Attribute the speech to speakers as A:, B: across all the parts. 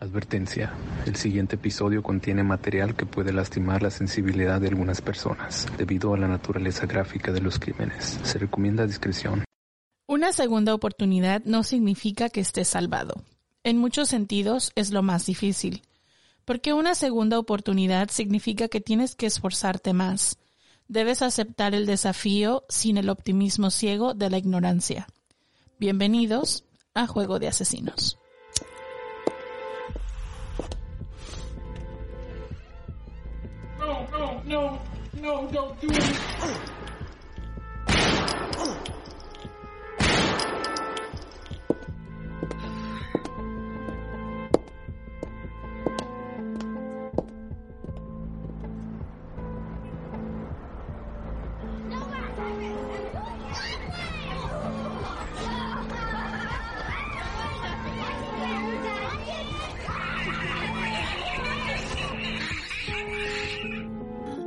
A: Advertencia. El siguiente episodio contiene material que puede lastimar la sensibilidad de algunas personas debido a la naturaleza gráfica de los crímenes. Se recomienda discreción.
B: Una segunda oportunidad no significa que estés salvado. En muchos sentidos es lo más difícil. Porque una segunda oportunidad significa que tienes que esforzarte más. Debes aceptar el desafío sin el optimismo ciego de la ignorancia. Bienvenidos a Juego de Asesinos.
C: No, no, no, no, don't do it.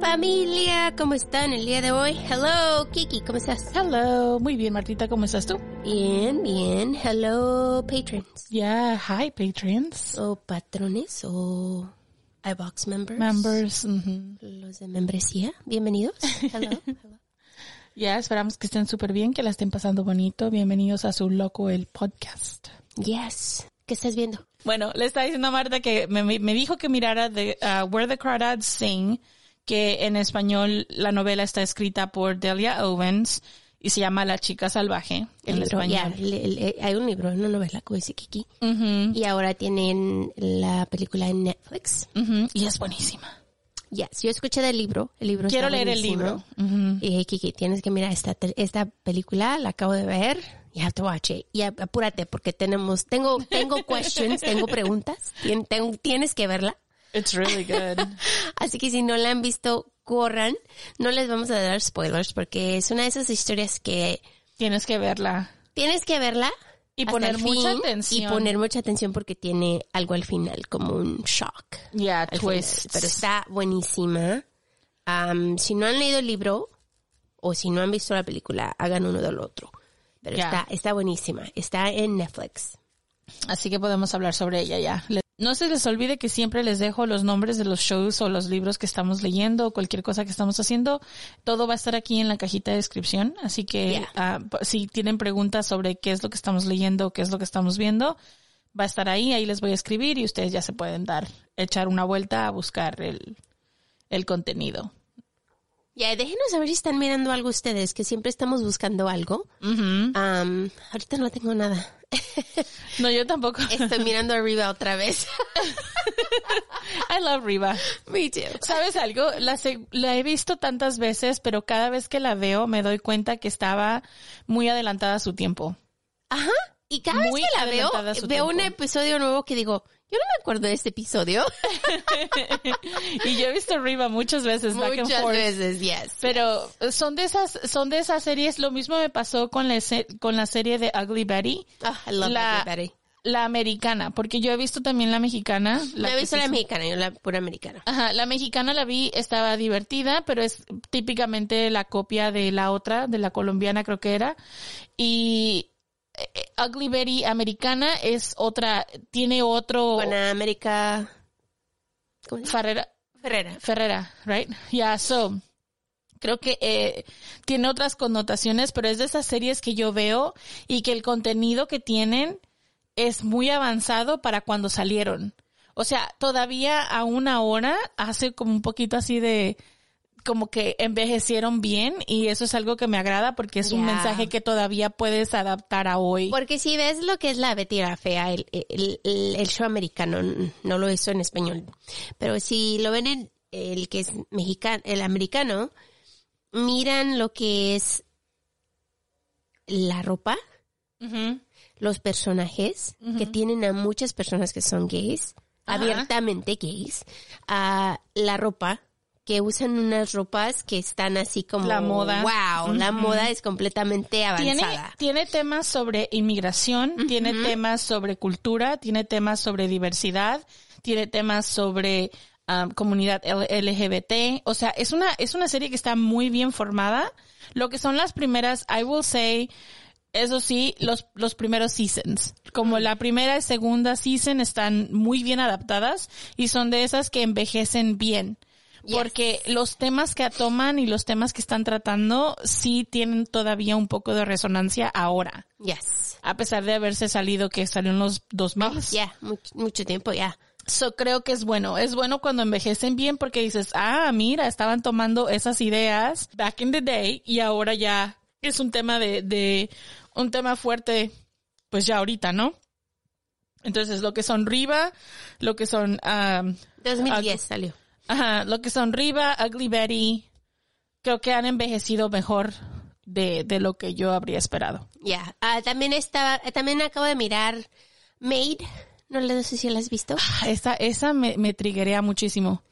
D: Familia, ¿cómo están el día de hoy? Hello, Kiki, ¿cómo estás?
B: Hello, muy bien, Martita, ¿cómo estás tú?
D: Bien, bien. Hello, patrons.
B: Yeah, hi, patrons.
D: O patrones o iBox members.
B: Members.
D: Los de membresía, bienvenidos. Hello. hello.
B: Ya, esperamos que estén súper bien, que la estén pasando bonito. Bienvenidos a su Loco el Podcast.
D: Yes. ¿Qué estás viendo?
B: Bueno, le está diciendo a Marta que me, me dijo que mirara de uh, Where the Crawdads Sing que en español la novela está escrita por Delia Owens y se llama La chica salvaje en español.
D: hay un libro, una novela, como dice Kiki. Y ahora tienen la película en Netflix.
B: Y es buenísima.
D: Yes, yo escuché del libro. El libro
B: Quiero leer el libro.
D: Y dije, Kiki, tienes que mirar esta, esta película, la acabo de ver. You have to watch it. Y apúrate porque tenemos, tengo, tengo questions, tengo preguntas. tienes que verla.
B: It's really good.
D: Así que si no la han visto, corran. No les vamos a dar spoilers porque es una de esas historias que...
B: Tienes que verla.
D: Tienes que verla.
B: Y poner mucha atención.
D: Y poner mucha atención porque tiene algo al final, como un shock.
B: Yeah, twist.
D: Pero está buenísima. si no han leído el libro o si no han visto la película, hagan uno del otro. Pero está, está buenísima. Está en Netflix.
B: Así que podemos hablar sobre ella ya. No se les olvide que siempre les dejo los nombres de los shows o los libros que estamos leyendo o cualquier cosa que estamos haciendo. Todo va a estar aquí en la cajita de descripción. Así que ah, si tienen preguntas sobre qué es lo que estamos leyendo o qué es lo que estamos viendo, va a estar ahí. Ahí les voy a escribir y ustedes ya se pueden dar, echar una vuelta a buscar el, el contenido.
D: Ya, déjenos saber si están mirando algo ustedes, que siempre estamos buscando algo. ahorita no tengo nada.
B: no, yo tampoco.
D: Estoy mirando arriba otra vez.
B: I love Riva.
D: Me too.
B: ¿Sabes algo? La, la he visto tantas veces, pero cada vez que la veo me doy cuenta que estaba muy adelantada a su tiempo.
D: Ajá. Y cada vez que la veo, veo un episodio nuevo que digo, yo no me acuerdo de este episodio.
B: y yo he visto Riva muchas veces,
D: muchas veces, yes.
B: Pero son de esas, son de esas series. Lo mismo me pasó con la, con la serie de Ugly Betty.
D: Ah, I love la, Ugly Betty.
B: La americana, porque yo he visto también la mexicana.
D: La he visto la mexicana, yo la pura americana.
B: Ajá, la mexicana la vi, estaba divertida, pero es típicamente la copia de la otra, de la colombiana creo que era. Y Ugly Betty americana es otra, tiene otro.
D: Buena América.
B: Ferrera.
D: Ferrera.
B: Ferrera, right? Yeah, so. Creo que eh, tiene otras connotaciones, pero es de esas series que yo veo y que el contenido que tienen es muy avanzado para cuando salieron. O sea, todavía a una hora hace como un poquito así de, como que envejecieron bien y eso es algo que me agrada porque es un mensaje que todavía puedes adaptar a hoy.
D: Porque si ves lo que es la Betty la Fea, el, el, show americano, no lo hizo en español, pero si lo ven en el que es mexicano, el americano, miran lo que es la ropa, los personajes que tienen a muchas personas que son gays, abiertamente gays, a la ropa que usan unas ropas que están así como
B: La moda.
D: Wow, la moda es completamente avanzada.
B: tiene temas sobre inmigración, tiene temas sobre cultura, tiene temas sobre diversidad, tiene temas sobre um, comunidad LGBT. O sea, es una, es una serie que está muy bien formada. Lo que son las primeras, I will say, eso sí, los, los primeros seasons. Como la primera y segunda season están muy bien adaptadas y son de esas que envejecen bien.
D: Yes.
B: Porque los temas que toman y los temas que están tratando sí tienen todavía un poco de resonancia ahora.
D: Yes.
B: A pesar de haberse salido que salió en los 2000.
D: Oh, Ya, much- mucho tiempo ya.
B: So creo que es bueno. Es bueno cuando envejecen bien porque dices, ah, mira, estaban tomando esas ideas back in the day y ahora ya es un tema de, de un tema fuerte, pues ya ahorita, ¿no? Entonces, lo que son Riva, lo que son, um,
D: 2010 salió.
B: Ajá, lo que son Riva, Ugly Betty, creo que han envejecido mejor de, de lo que yo habría esperado.
D: Ya. Ah, también estaba, también acabo de mirar Maid. No le sé si la has visto.
B: Esa, esa me, me triguea muchísimo.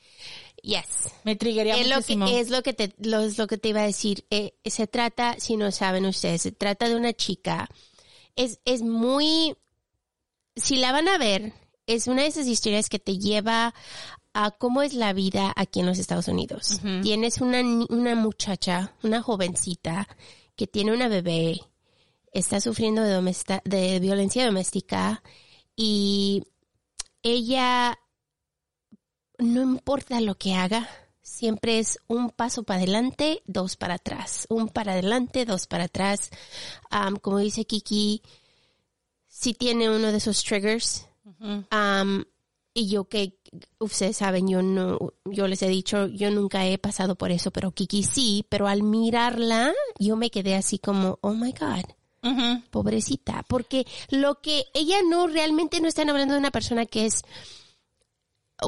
D: Yes.
B: Me triguea
D: Es lo,
B: muchísimo.
D: que, es lo que te, lo, es lo que te iba a decir. Eh, se trata, si no saben ustedes, se trata de una chica. Es, es muy, si la van a ver, es una de esas historias que te lleva a cómo es la vida aquí en los Estados Unidos. Tienes una, una muchacha, una jovencita, que tiene una bebé, está sufriendo de, de violencia doméstica y ella no importa lo que haga, siempre es un paso para adelante, dos para atrás, un para adelante, dos para atrás. Como dice Kiki, si tiene uno de esos triggers, am, y yo que ustedes saben, yo no, yo les he dicho, yo nunca he pasado por eso, pero Kiki sí, pero al mirarla, yo me quedé así como, oh my God pobrecita, porque lo que ella no realmente no están hablando de una persona que es,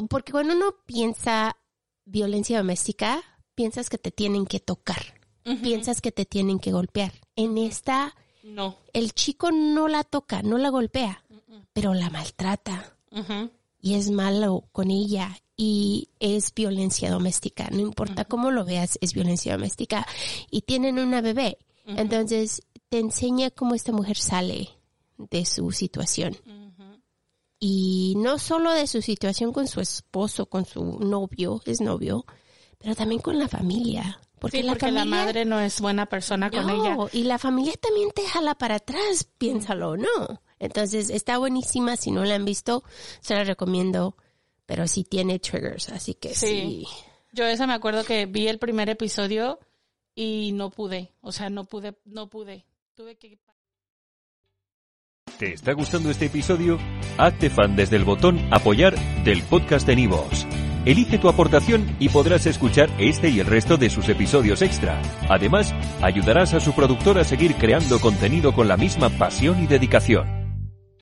D: porque cuando uno piensa violencia doméstica, piensas que te tienen que tocar, piensas que te tienen que golpear. En esta,
B: No.
D: el chico no la toca, no la golpea, pero la maltrata. Y es malo con ella y es violencia doméstica. No importa cómo lo veas, es violencia doméstica. Y tienen una bebé. Entonces te enseña cómo esta mujer sale de su situación. Y no solo de su situación con su esposo, con su novio, es novio, pero también con la familia. Porque,
B: Sí,
D: la
B: porque la
D: familia...
B: madre no es buena persona con
D: No,
B: ella.
D: y la familia también te jala para atrás, piénsalo, ¿no? Entonces, está buenísima, si no la han visto, se la recomiendo, pero sí tiene triggers, así que sí.
B: Sí. Yo esa me acuerdo que vi el primer episodio y no pude, o sea, no pude, no pude. Tuve que
E: ¿Te está gustando este episodio? Hazte fan desde el botón Apoyar del podcast de Nivos. Elige tu aportación y podrás escuchar este y el resto de sus episodios extra. Además, ayudarás a su productor a seguir creando contenido con la misma pasión y dedicación.